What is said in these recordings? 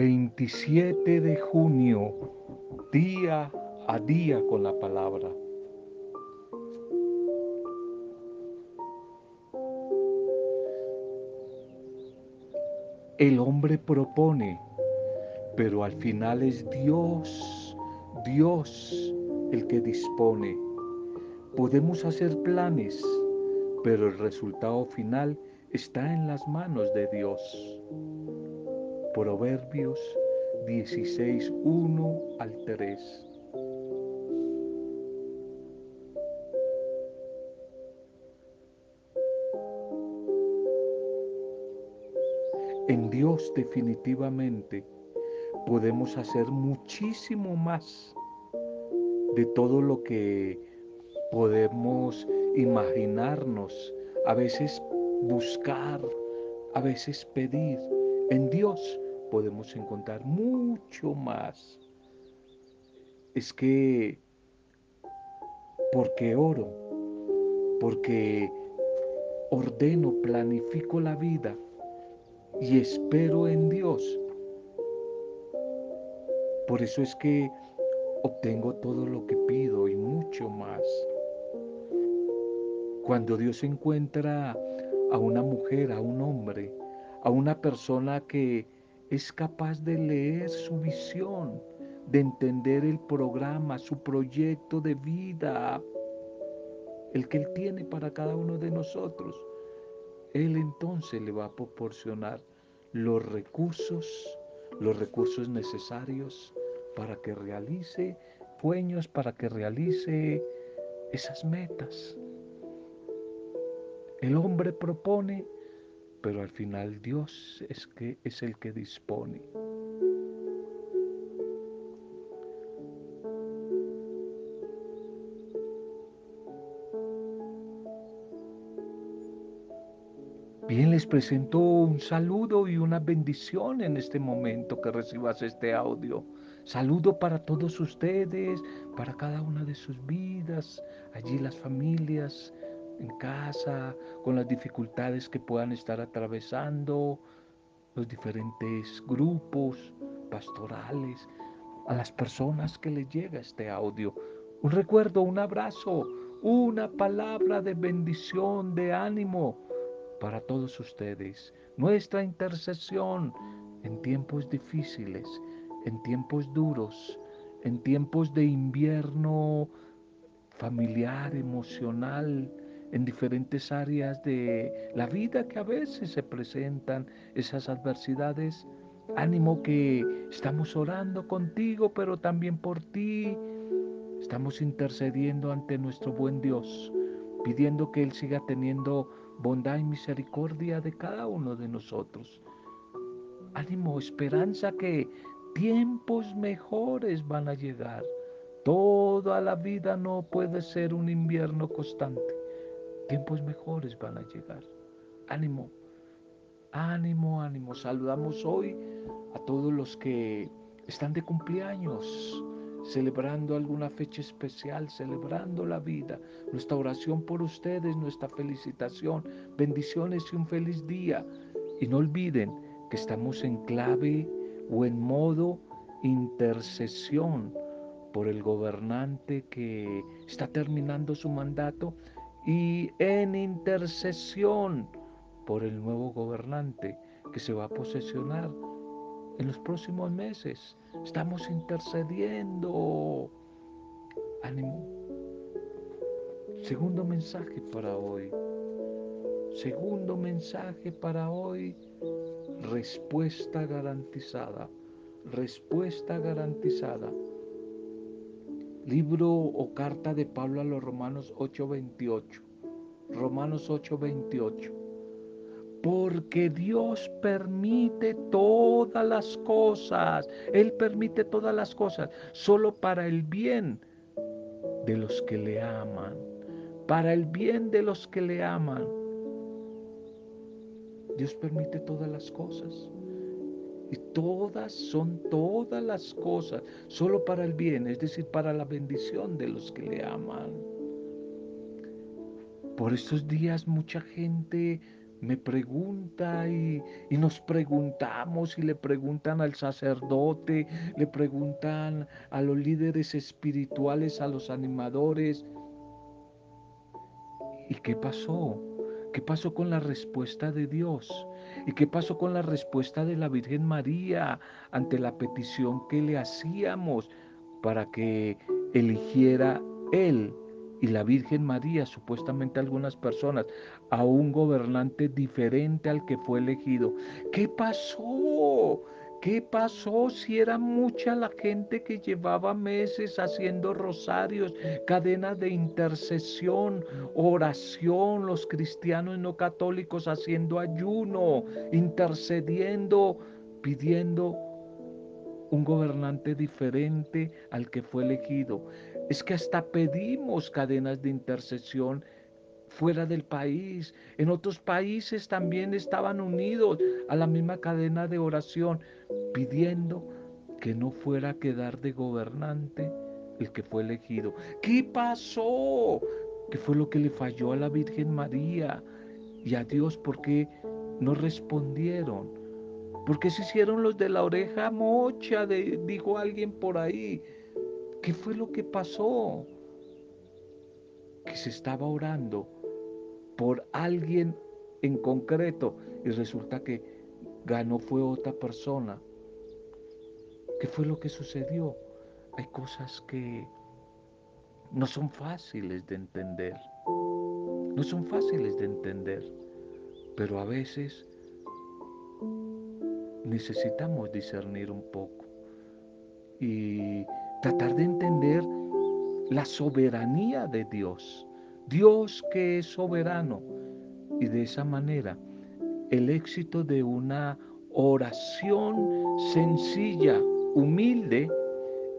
27 de junio, día a día con la palabra. El hombre propone, pero al final es Dios, Dios el que dispone. Podemos hacer planes, pero el resultado final está en las manos de Dios. Proverbios 16, 1 al 3. En Dios definitivamente podemos hacer muchísimo más de todo lo que podemos imaginarnos, a veces buscar, a veces pedir. En Dios podemos encontrar mucho más. Es que, porque oro, porque ordeno, planifico la vida y espero en Dios. Por eso es que obtengo todo lo que pido y mucho más. Cuando Dios encuentra a una mujer, a un hombre, a una persona que es capaz de leer su visión, de entender el programa, su proyecto de vida, el que Él tiene para cada uno de nosotros. Él entonces le va a proporcionar los recursos, los recursos necesarios para que realice sueños, para que realice esas metas. El hombre propone, pero al final Dios es, que, es el que dispone. Bien, les presento un saludo y una bendición en este momento que recibas este audio. Saludo para todos ustedes, para cada una de sus vidas, allí las familias, en casa, con las dificultades que puedan estar atravesando, los diferentes grupos pastorales, a las personas que les llega este audio. Un recuerdo, un abrazo, una palabra de bendición, de ánimo para todos ustedes. Nuestra intercesión en tiempos difíciles, en tiempos duros, en tiempos de invierno familiar, emocional, en diferentes áreas de la vida que a veces se presentan esas adversidades. Ánimo que estamos orando contigo, pero también por ti. Estamos intercediendo ante nuestro buen Dios, pidiendo que Él siga teniendo bondad y misericordia de cada uno de nosotros. Ánimo, esperanza que tiempos mejores van a llegar. Toda la vida no puede ser un invierno constante. Tiempos mejores van a llegar. Ánimo, ánimo, ánimo. Saludamos hoy a todos los que están de cumpleaños, celebrando alguna fecha especial, celebrando la vida. Nuestra oración por ustedes, nuestra felicitación, bendiciones y un feliz día. Y no olviden que estamos en clave o en modo intercesión por el gobernante que está terminando su mandato y en intercesión por el nuevo gobernante que se va a posesionar en los próximos meses. Estamos intercediendo. Ánimo. Segundo mensaje para hoy. Segundo mensaje para hoy. Respuesta garantizada. Respuesta garantizada. Libro o carta de Pablo a los Romanos 8:28. Romanos 8:28. Porque Dios permite todas las cosas. Él permite todas las cosas solo para el bien de los que le aman. Para el bien de los que le aman. Dios permite todas las cosas. Y todas son todas las cosas, solo para el bien, es decir, para la bendición de los que le aman. Por estos días mucha gente me pregunta y, y, nos preguntamos y le preguntan al sacerdote, le preguntan a los líderes espirituales, a los animadores. ¿Y qué pasó? ¿Qué pasó con la respuesta de Dios? ¿Y qué pasó con la respuesta de la Virgen María ante la petición que le hacíamos para que eligiera Él y la Virgen María, supuestamente algunas personas, a un gobernante diferente al que fue elegido? ¿Qué pasó? ¿Qué pasó si era mucha la gente que llevaba meses haciendo rosarios, cadenas de intercesión, oración, los cristianos no católicos haciendo ayuno, intercediendo, pidiendo un gobernante diferente al que fue elegido? Es que hasta pedimos cadenas de intercesión fuera del país. En otros países también estaban unidos a la misma cadena de oración, pidiendo que no fuera a quedar de gobernante el que fue elegido. ¿Qué pasó? ¿Qué fue lo que le falló a la Virgen María y a Dios? ¿Por qué no respondieron? ¿Por qué se hicieron los de la oreja mocha? dijo alguien por ahí. ¿Qué fue lo que pasó? Que se estaba orando por alguien en concreto y resulta que ganó fue otra persona. ¿Qué fue lo que sucedió? Hay cosas que no son fáciles de entender. No son fáciles de entender, pero a veces necesitamos discernir un poco y tratar de entender la soberanía de Dios. Dios que es soberano. Y de esa manera, el éxito de una oración sencilla, humilde,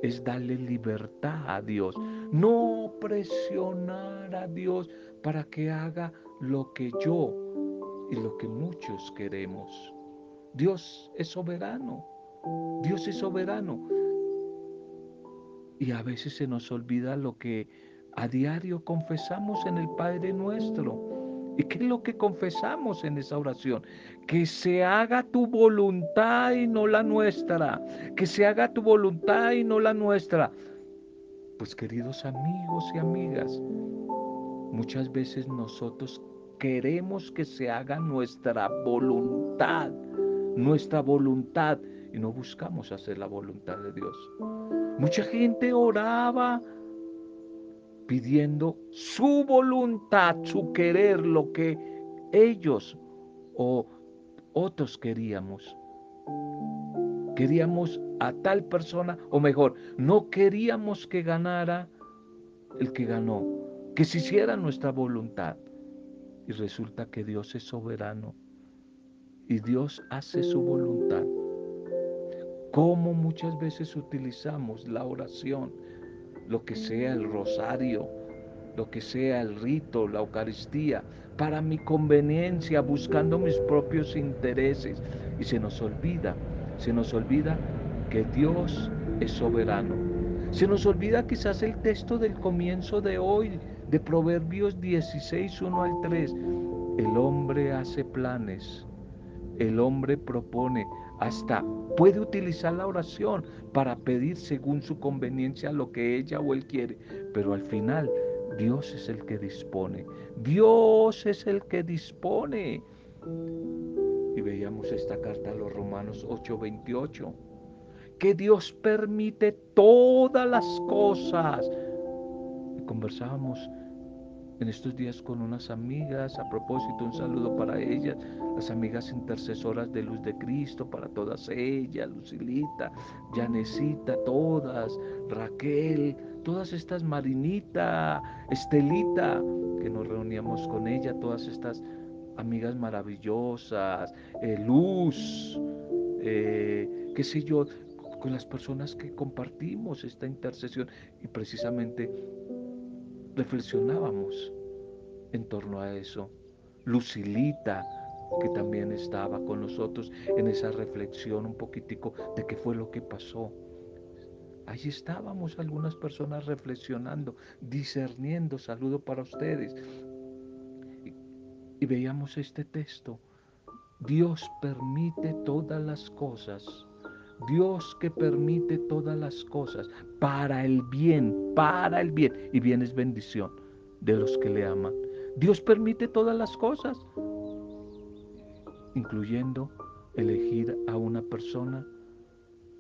es darle libertad a Dios. No presionar a Dios para que haga lo que yo y lo que muchos queremos. Dios es soberano. Dios es soberano. Y a veces se nos olvida lo que a diario confesamos en el Padre nuestro. ¿Y qué es lo que confesamos en esa oración? Que se haga tu voluntad y no la nuestra. Que se haga tu voluntad y no la nuestra. Pues queridos amigos y amigas, muchas veces nosotros queremos que se haga nuestra voluntad, nuestra voluntad, y no buscamos hacer la voluntad de Dios. Mucha gente oraba pidiendo su voluntad, su querer, lo que ellos o otros queríamos. Queríamos a tal persona, o mejor, no queríamos que ganara el que ganó, que se hiciera nuestra voluntad. Y resulta que Dios es soberano y Dios hace su voluntad. Como muchas veces utilizamos la oración lo que sea el rosario, lo que sea el rito, la Eucaristía, para mi conveniencia, buscando mis propios intereses. Y se nos olvida, se nos olvida que Dios es soberano. Se nos olvida quizás el texto del comienzo de hoy, de Proverbios 16, 1 al 3. El hombre hace planes, el hombre propone, hasta puede utilizar la oración para pedir según su conveniencia lo que ella o él quiere, pero al final Dios es el que dispone. Dios es el que dispone. Y veíamos esta carta a los Romanos 8:28, que Dios permite todas las cosas. Y conversábamos en estos días con unas amigas. A propósito, un saludo para ellas, las amigas intercesoras de Luz de Cristo, para todas ellas, Lucilita, Janecita, todas, Raquel, todas estas Marinita, Estelita, que nos reuníamos con ella, todas estas amigas maravillosas, eh, Luz, eh, qué sé yo, con las personas que compartimos esta intercesión y precisamente reflexionábamos en torno a eso. Lucilita, que también estaba con nosotros en esa reflexión un poquitico de qué fue lo que pasó. Allí estábamos algunas personas reflexionando, discerniendo, saludo para ustedes. Y veíamos este texto. Dios permite todas las cosas. Dios que permite todas las cosas para el bien, para el bien. Y bien es bendición de los que le aman. Dios permite todas las cosas, incluyendo elegir a una persona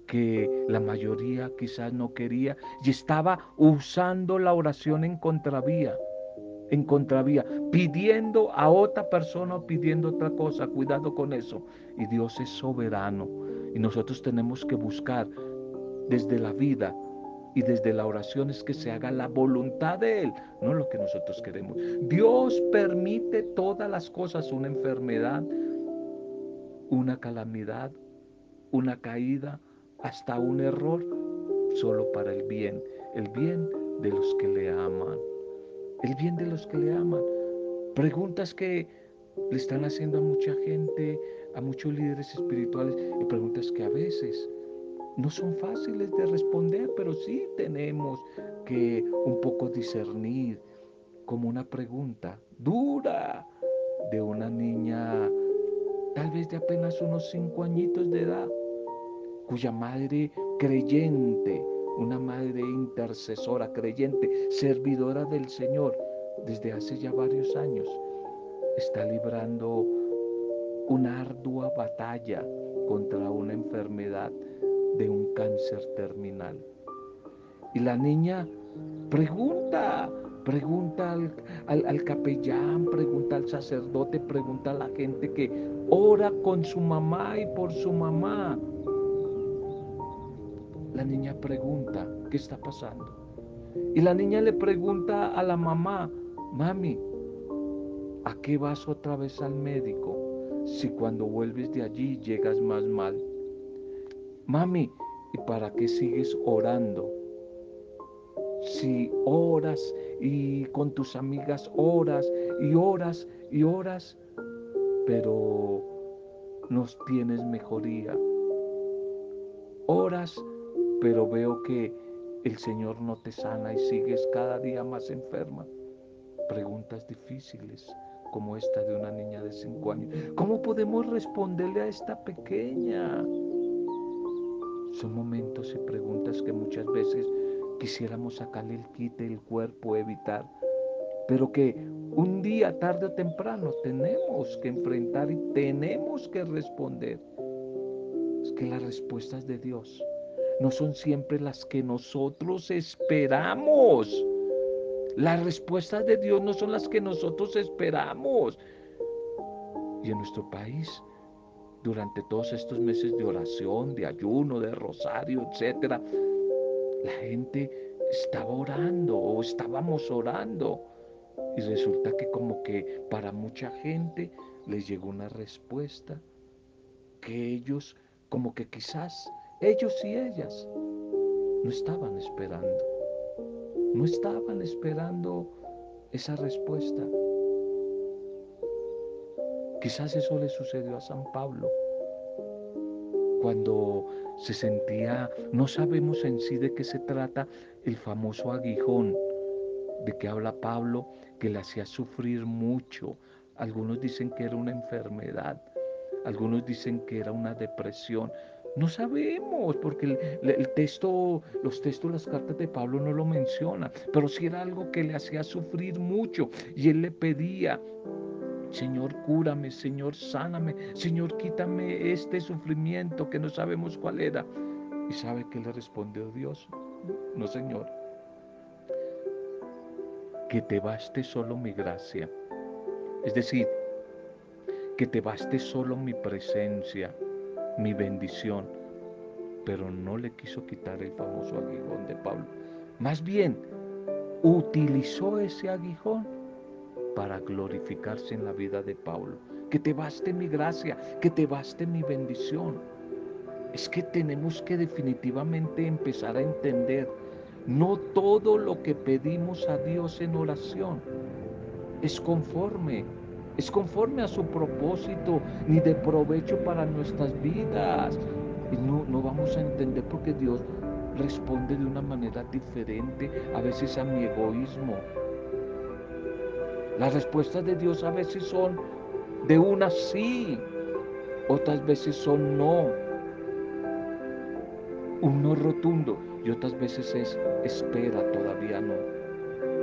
que la mayoría quizás no quería y estaba usando la oración en contravía, en contravía, pidiendo a otra persona o pidiendo otra cosa. Cuidado con eso. Y Dios es soberano y nosotros tenemos que buscar desde la vida y desde la oración es que se haga la voluntad de Él, no lo que nosotros queremos. Dios permite todas las cosas, una enfermedad, una calamidad, una caída, hasta un error, solo para el bien, el bien de los que le aman, el bien de los que le aman. Preguntas que le están haciendo a mucha gente, líderes espirituales, y preguntas que a veces no son fáciles de responder, pero sí tenemos que un poco discernir como una pregunta dura de una niña tal vez de apenas unos cinco añitos de edad cuya madre creyente, una madre intercesora, creyente, servidora del Señor, desde hace ya varios años, está librando una ardua batalla contra una enfermedad de un cáncer terminal. Y la niña pregunta, pregunta al, al, capellán, pregunta al sacerdote, pregunta a la gente que ora con su mamá y por su mamá. La niña pregunta, ¿qué está pasando? Y la niña le pregunta a la mamá, mami, ¿a qué vas otra vez al médico si cuando vuelves de allí llegas más mal? Mami, ¿y para qué sigues orando? Si oras y con tus amigas oras y oras y oras, pero no tienes mejoría. Oras pero veo que el Señor no te sana y sigues cada día más enferma. Preguntas difíciles como esta de una niña de cinco años. ¿Cómo podemos responderle a esta pequeña? Son momentos y preguntas que muchas veces quisiéramos sacarle el quite del cuerpo, evitar, pero que un día, tarde o temprano, tenemos que enfrentar y tenemos que responder. Es que las respuestas de Dios no son siempre las que nosotros esperamos. Las respuestas de Dios no son las que nosotros esperamos. Y en nuestro país, durante todos estos meses de oración, de ayuno, de rosario, etcétera, la gente estaba orando o estábamos orando. Y resulta que como que para mucha gente les llegó una respuesta que ellos como que quizás ellos y ellas no estaban esperando. No estaban esperando esa respuesta. Quizás eso le sucedió a San Pablo cuando se sentía, no sabemos en sí de qué se trata el famoso aguijón de que habla Pablo, que le hacía sufrir mucho. Algunos dicen que era una enfermedad, algunos dicen que era una depresión, no sabemos, porque el, texto, los textos, las cartas de Pablo no lo mencionan, pero sí era algo que le hacía sufrir mucho y él le pedía, Señor, cúrame, Señor, sáname, Señor, quítame este sufrimiento que no sabemos cuál era. ¿Y sabe qué le respondió Dios? No, Señor, que te baste solo mi gracia. Es decir, que te baste solo mi presencia mi bendición, pero no le quiso quitar el famoso aguijón de Pablo. Más bien, utilizó ese aguijón para glorificarse en la vida de Pablo. Que te baste mi gracia, que te baste mi bendición. Es que tenemos que definitivamente empezar a entender, no todo lo que pedimos a Dios en oración es conforme es conforme a su propósito ni de provecho para nuestras vidas. Y no, no vamos a entender porque Dios responde de una manera diferente a veces a mi egoísmo. Las respuestas de Dios a veces son de una sí, otras veces son no. Un no rotundo y otras veces es espera, todavía no.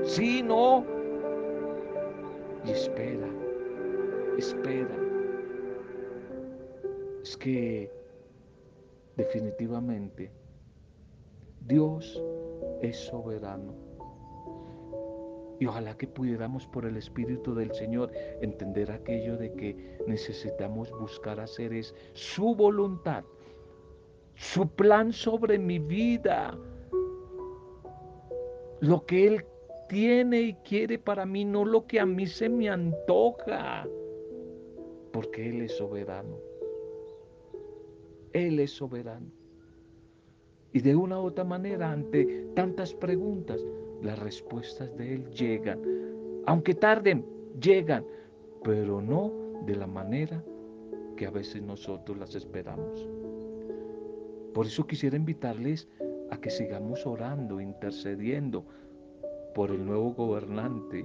Sí, no. Y espera, espera. Es que definitivamente Dios es soberano. Y ojalá que pudiéramos por el Espíritu del Señor entender aquello de que necesitamos buscar hacer es su voluntad, su plan sobre mi vida, lo que Él tiene y quiere para mí, no lo que a mí se me antoja, porque Él es soberano. Él es soberano. Y de una u otra manera, ante tantas preguntas, las respuestas de Él llegan. Aunque tarden, llegan, pero no de la manera que a veces nosotros las esperamos. Por eso quisiera invitarles a que sigamos orando, intercediendo por el nuevo gobernante.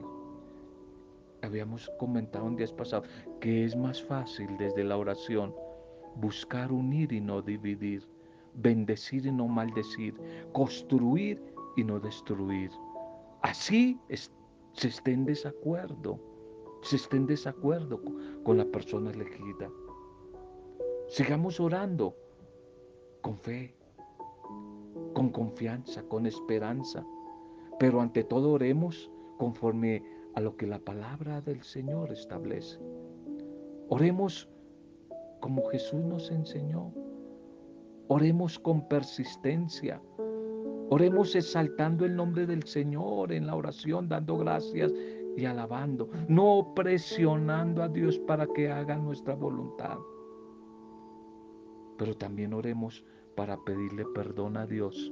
Habíamos comentado un día pasado que es más fácil desde la oración buscar unir y no dividir, bendecir y no maldecir, construir y no destruir. Así se esté en desacuerdo, se esté en desacuerdo con la persona elegida. Sigamos orando con fe, con confianza, con esperanza, pero ante todo oremos conforme a lo que la palabra del Señor establece. Oremos como Jesús nos enseñó. Oremos con persistencia. Oremos exaltando el nombre del Señor en la oración, dando gracias y alabando, no presionando a Dios para que haga nuestra voluntad. Pero también oremos para pedirle perdón a Dios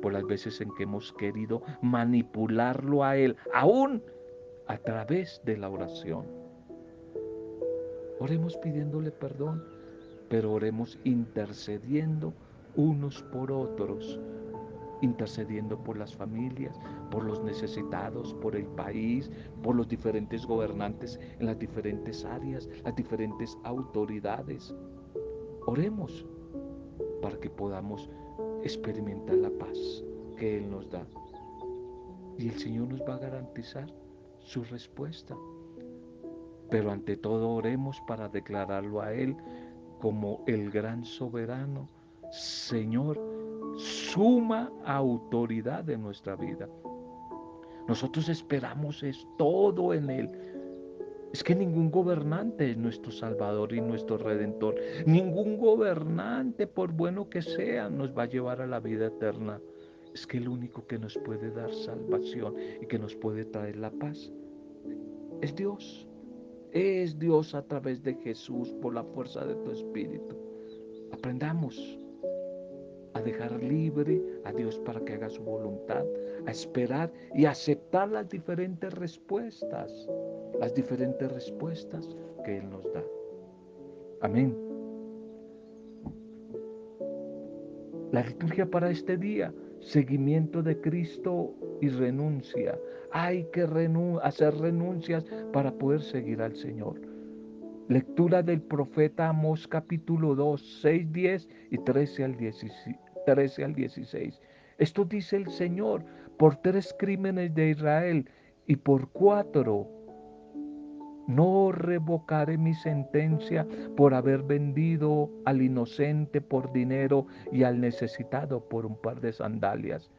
por las veces en que hemos querido manipularlo a Él, aún a través de la oración. Oremos pidiéndole perdón, pero oremos intercediendo unos por otros, intercediendo por las familias, por los necesitados, por el país, por los diferentes gobernantes en las diferentes áreas, las diferentes autoridades. Oremos para que podamos experimentar la paz que Él nos da. Y el Señor nos va a garantizar su respuesta. Pero ante todo oremos para declararlo a Él como el gran soberano, Señor, suma autoridad de nuestra vida. Nosotros esperamos es todo en Él. Es que ningún gobernante es nuestro Salvador y nuestro Redentor. Ningún gobernante, por bueno que sea, nos va a llevar a la vida eterna. Es que el único que nos puede dar salvación y que nos puede traer la paz es Dios. Es Dios a través de Jesús por la fuerza de tu Espíritu. Aprendamos a dejar libre a Dios para que haga su voluntad, a esperar y aceptar las diferentes respuestas, las diferentes respuestas que Él nos da. Amén. La liturgia para este día, seguimiento de Cristo y renuncia. Hay que hacer renuncias para poder seguir al Señor. Lectura del profeta Amós capítulo 2, 6, 10 y 13 al 13 al 16. Esto dice el Señor por tres crímenes de Israel y por cuatro no revocaré mi sentencia por haber vendido al inocente por dinero y al necesitado por un par de sandalias,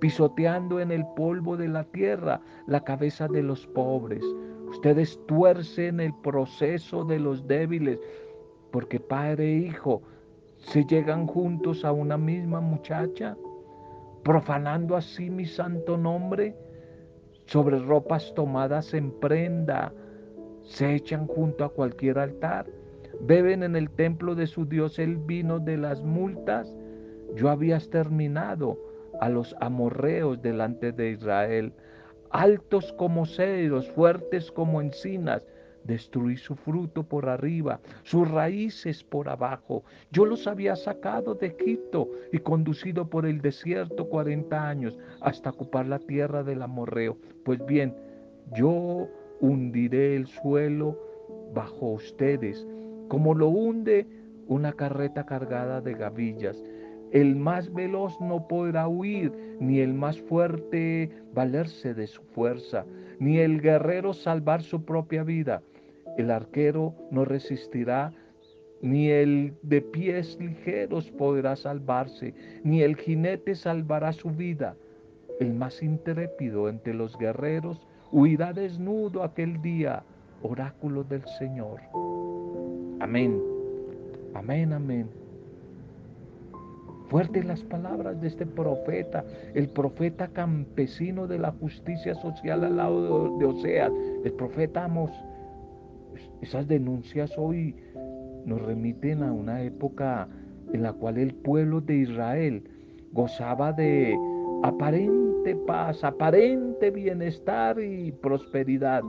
pisoteando en el polvo de la tierra la cabeza de los pobres. Ustedes tuercen el proceso de los débiles, porque padre e hijo se llegan juntos a una misma muchacha, profanando así mi santo nombre sobre ropas tomadas en prenda se echan junto a cualquier altar, beben en el templo de su Dios el vino de las multas. Yo había exterminado a los amorreos delante de Israel, altos como cedros, fuertes como encinas. Destruí su fruto por arriba, sus raíces por abajo. Yo los había sacado de Egipto y conducido por el desierto cuarenta años hasta ocupar la tierra del amorreo. Pues bien, yo hundiré el suelo bajo ustedes, como lo hunde una carreta cargada de gavillas. El más veloz no podrá huir, ni el más fuerte valerse de su fuerza, ni el guerrero salvar su propia vida. El arquero no resistirá, ni el de pies ligeros podrá salvarse, ni el jinete salvará su vida. El más intrépido entre los guerreros huirá desnudo aquel día, oráculo del Señor. Amén. Amén, amén. Fuertes las palabras de este profeta, el profeta campesino de la justicia social al lado de, Oseas, el profeta Amos. Esas denuncias hoy nos remiten a una época en la cual el pueblo de Israel gozaba de aparente paz, aparente bienestar y prosperidad.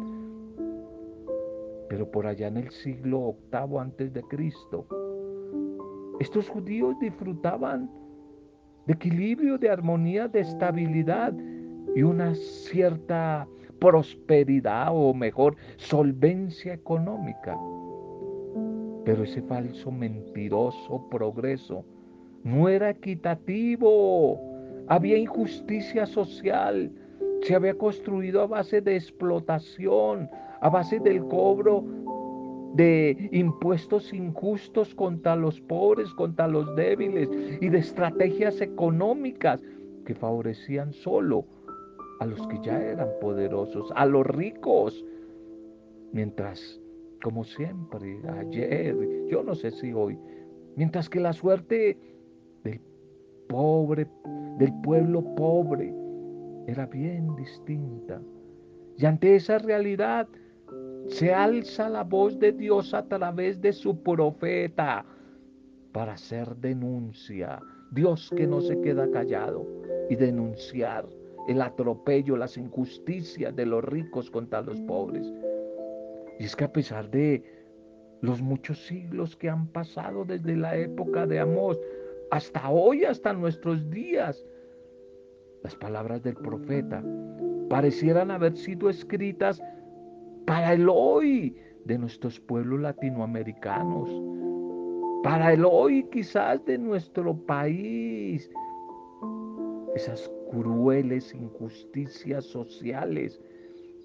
Pero por allá en el siglo octavo antes de Cristo, estos judíos disfrutaban de equilibrio, de armonía, de estabilidad y una cierta prosperidad o mejor solvencia económica. Pero ese falso, mentiroso progreso no era equitativo. Había injusticia social. Se había construido a base de explotación, a base del cobro de impuestos injustos contra los pobres, contra los débiles y de estrategias económicas que favorecían solo a los que ya eran poderosos, a los ricos, mientras, como siempre, ayer, yo no sé si hoy, mientras que la suerte del pobre, del pueblo pobre, era bien distinta. Y ante esa realidad, se alza la voz de Dios a través de su profeta para hacer denuncia. Dios que no se queda callado y denunciar el atropello, las injusticias de los ricos contra los pobres. Y es que a pesar de los muchos siglos que han pasado desde la época de Amós hasta hoy, hasta nuestros días, las palabras del profeta parecieran haber sido escritas para el hoy de nuestros pueblos latinoamericanos, para el hoy quizás de nuestro país, esas crueles injusticias sociales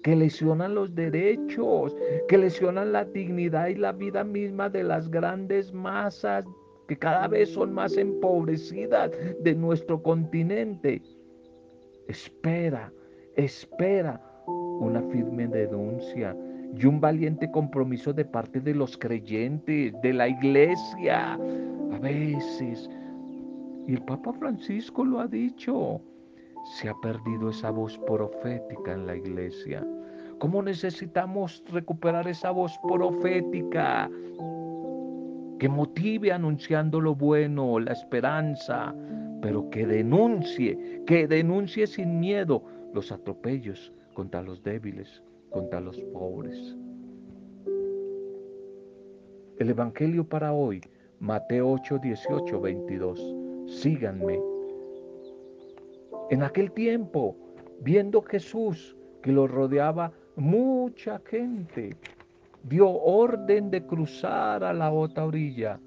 que lesionan los derechos, que lesionan la dignidad y la vida misma de las grandes masas que cada vez son más empobrecidas de nuestro continente. Espera, espera una firme denuncia y un valiente compromiso de parte de los creyentes, de la iglesia. A veces, y el Papa Francisco lo ha dicho, se ha perdido esa voz profética en la iglesia. ¿Cómo necesitamos recuperar esa voz profética que motive anunciando lo bueno, la esperanza, pero que denuncie, que denuncie sin miedo los atropellos, contra los débiles, contra los pobres. El Evangelio para hoy, Mateo 8, 18, 22. Síganme. En aquel tiempo, viendo Jesús que lo rodeaba mucha gente, dio orden de cruzar a la otra orilla.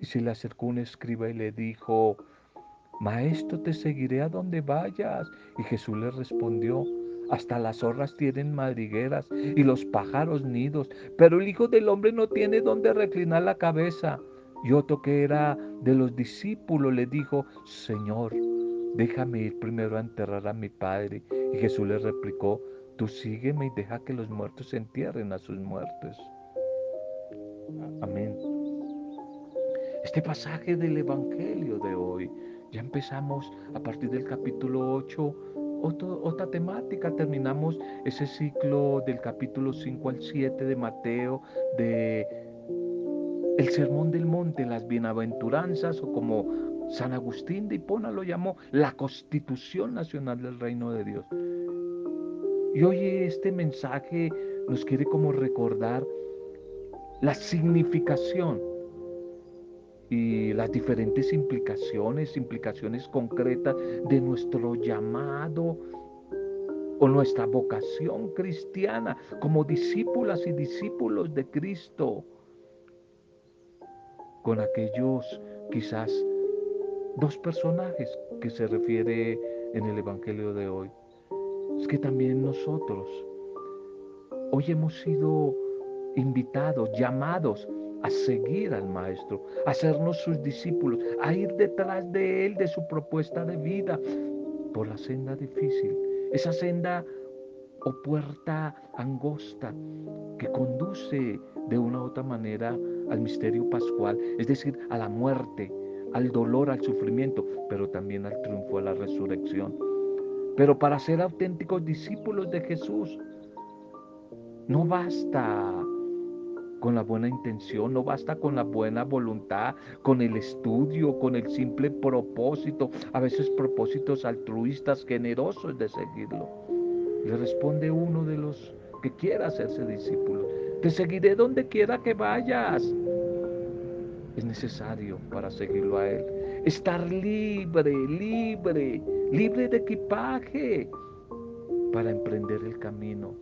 Y se le acercó un escriba y le dijo, Maestro, te seguiré a donde vayas. Y Jesús le respondió, hasta las zorras tienen madrigueras y los pájaros nidos, pero el Hijo del Hombre no tiene donde reclinar la cabeza. Y otro que era de los discípulos le dijo, Señor, déjame ir primero a enterrar a mi Padre. Y Jesús le replicó, tú sígueme y deja que los muertos entierren a sus muertos. Amén. Este pasaje del Evangelio de hoy, ya empezamos a partir del capítulo 8 otra temática. Terminamos ese ciclo del capítulo 5 al 7 de Mateo, de el Sermón del Monte, las bienaventuranzas, o como San Agustín de Hipona lo llamó, la Constitución Nacional del Reino de Dios. Y hoy este mensaje nos quiere como recordar la significación y las diferentes implicaciones, implicaciones concretas de nuestro llamado o nuestra vocación cristiana como discípulas y discípulos de Cristo con aquellos quizás dos personajes que se refiere en el Evangelio de hoy. Es que también nosotros hoy hemos sido invitados, llamados a seguir al Maestro, a hacernos sus discípulos, a ir detrás de Él, de su propuesta de vida, por la senda difícil, esa senda o puerta angosta que conduce de una u otra manera al misterio pascual, es decir, a la muerte, al dolor, al sufrimiento, pero también al triunfo, a la resurrección. Pero para ser auténticos discípulos de Jesús, no basta con la buena intención, no basta con la buena voluntad, con el estudio, con el simple propósito, a veces propósitos altruistas, generosos de seguirlo. Le responde uno de los que quiera hacerse discípulo. Te seguiré donde quiera que vayas. Es necesario para seguirlo a Él. Estar libre, libre, libre de equipaje para emprender el camino,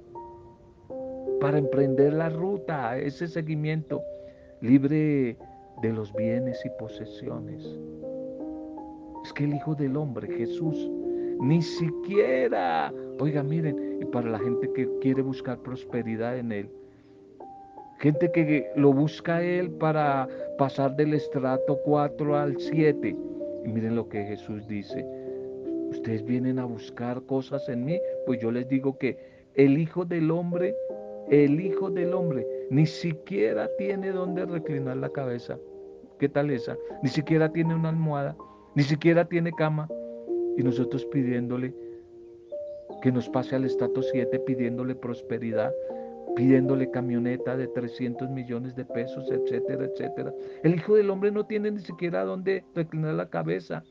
para emprender la ruta, ese seguimiento, libre de los bienes y posesiones. Es que el Hijo del Hombre, Jesús, ni siquiera, oiga, miren, y para la gente que quiere buscar prosperidad en Él, gente que lo busca a Él para pasar del estrato 4 al 7. Y miren lo que Jesús dice. Ustedes vienen a buscar cosas en mí, pues yo les digo que el Hijo del Hombre, el Hijo del Hombre, ni siquiera tiene donde reclinar la cabeza. ¿Qué tal esa? Ni siquiera tiene una almohada, ni siquiera tiene cama. Y nosotros pidiéndole que nos pase al estrato 7, pidiéndole prosperidad, pidiéndole camioneta de 300 millones de pesos, etcétera, etcétera. El Hijo del Hombre no tiene ni siquiera donde reclinar la cabeza.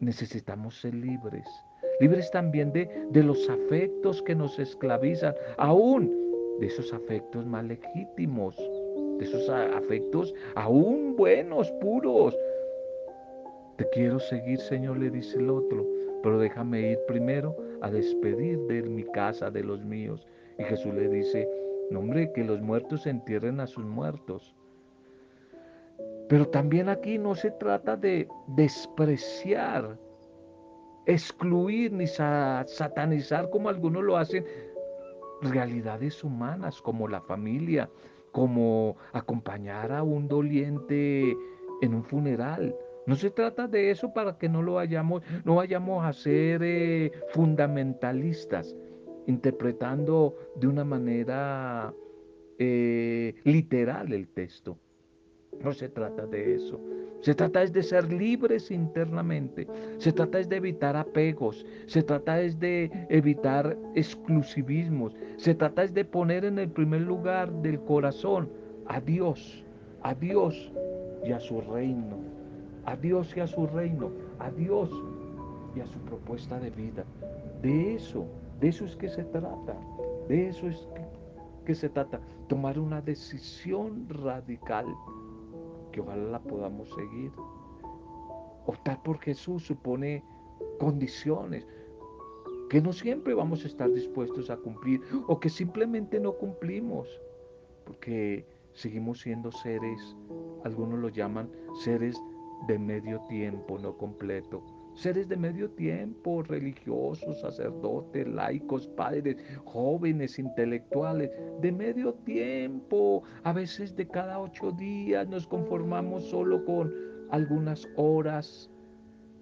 Necesitamos ser libres, libres también de, de los afectos que nos esclavizan, aún de esos afectos más legítimos, de esos afectos aún buenos, puros. Te quiero seguir, Señor, le dice el otro, pero déjame ir primero a despedir de mi casa, de los míos. Y Jesús le dice, no hombre, que los muertos entierren a sus muertos. Pero también aquí no se trata de despreciar, excluir ni satanizar como algunos lo hacen realidades humanas como la familia, como acompañar a un doliente en un funeral. No se trata de eso para que no lo vayamos, no vayamos a ser eh, fundamentalistas, interpretando de una manera eh, literal el texto. No se trata de eso. Se trata es de ser libres internamente. Se trata es de evitar apegos. Se trata es de evitar exclusivismos. Se trata es de poner en el primer lugar del corazón a Dios, a Dios y a su reino. A Dios y a su reino. A Dios y a su propuesta de vida. De eso de eso es que se trata. De eso es que, se trata. Tomar una decisión radical que ojalá la podamos seguir. Optar por Jesús supone condiciones que no siempre vamos a estar dispuestos a cumplir o que simplemente no cumplimos, porque seguimos siendo seres, algunos lo llaman seres de medio tiempo, no completo seres de medio tiempo, religiosos, sacerdotes, laicos, padres, jóvenes, intelectuales, de medio tiempo. A veces de cada ocho días nos conformamos solo con algunas horas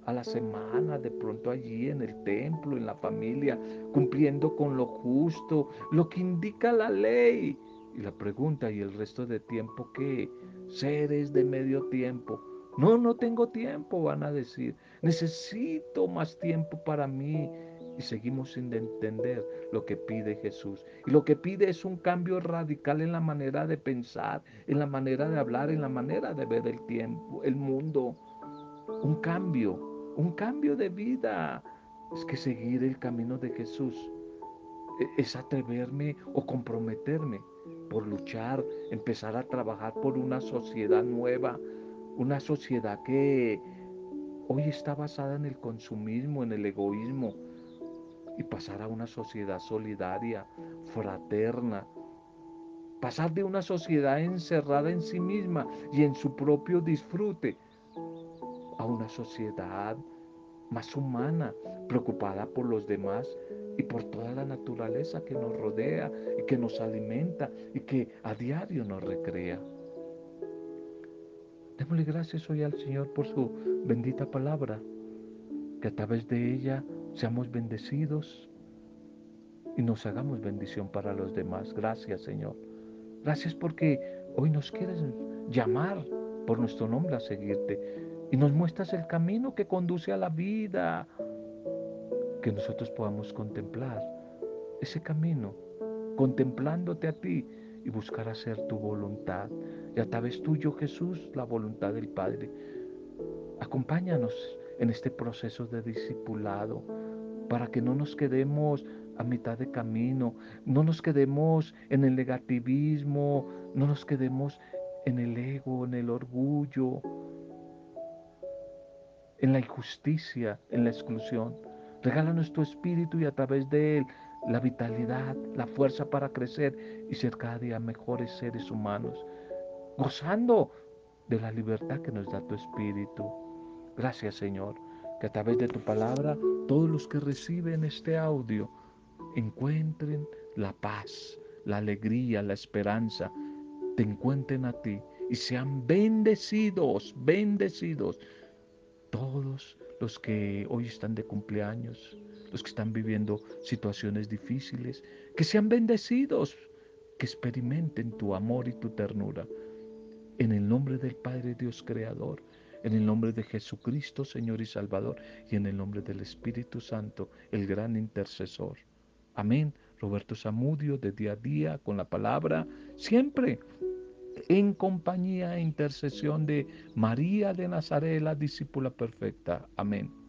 a la semana, de pronto allí en el templo, en la familia, cumpliendo con lo justo, lo que indica la ley. Y la pregunta, ¿y el resto de tiempo qué? Seres de medio tiempo no, no tengo tiempo, van a decir. Necesito más tiempo para mí. Y seguimos sin entender lo que pide Jesús. Y lo que pide es un cambio radical en la manera de pensar, en la manera de hablar, en la manera de ver el tiempo, el mundo. Un cambio, un cambio de vida. Es que seguir el camino de Jesús e, es atreverme o comprometerme por luchar, empezar a trabajar por una sociedad nueva, una sociedad que hoy está basada en el consumismo, en el egoísmo, y pasar a una sociedad solidaria, fraterna, pasar de una sociedad encerrada en sí misma y en su propio disfrute a una sociedad más humana, preocupada por los demás y por toda la naturaleza que nos rodea y que nos alimenta y que a diario nos recrea. Démosle gracias hoy al Señor por su bendita palabra, que a través de ella seamos bendecidos y nos hagamos bendición para los demás. Gracias Señor. Gracias porque hoy nos quieres llamar por nuestro nombre a seguirte y nos muestras el camino que conduce a la vida, que nosotros podamos contemplar ese camino, contemplándote a ti y buscar hacer tu voluntad. Y a través tuyo, Jesús, la voluntad del Padre. Acompáñanos en este proceso de discipulado para que no nos quedemos a mitad de camino, no nos quedemos en el negativismo, no nos quedemos en el ego, en el orgullo, en la injusticia, en la exclusión. Regálanos tu espíritu y a través de él la vitalidad, la fuerza para crecer y ser cada día mejores seres humanos, gozando de la libertad que nos da tu espíritu. Gracias Señor, que a través de tu palabra todos los que reciben este audio encuentren la paz, la alegría, la esperanza, te encuentren a ti y sean bendecidos, bendecidos todos los que hoy están de cumpleaños, los que están viviendo situaciones difíciles, que sean bendecidos, que experimenten tu amor y tu ternura. En el nombre del Padre Dios Creador, en el nombre de Jesucristo, Señor y Salvador, y en el nombre del Espíritu Santo, el gran intercesor. Amén. Roberto Zamudio, de día a día, con la palabra, siempre en compañía e intercesión de María de Nazaret, la discípula perfecta. Amén.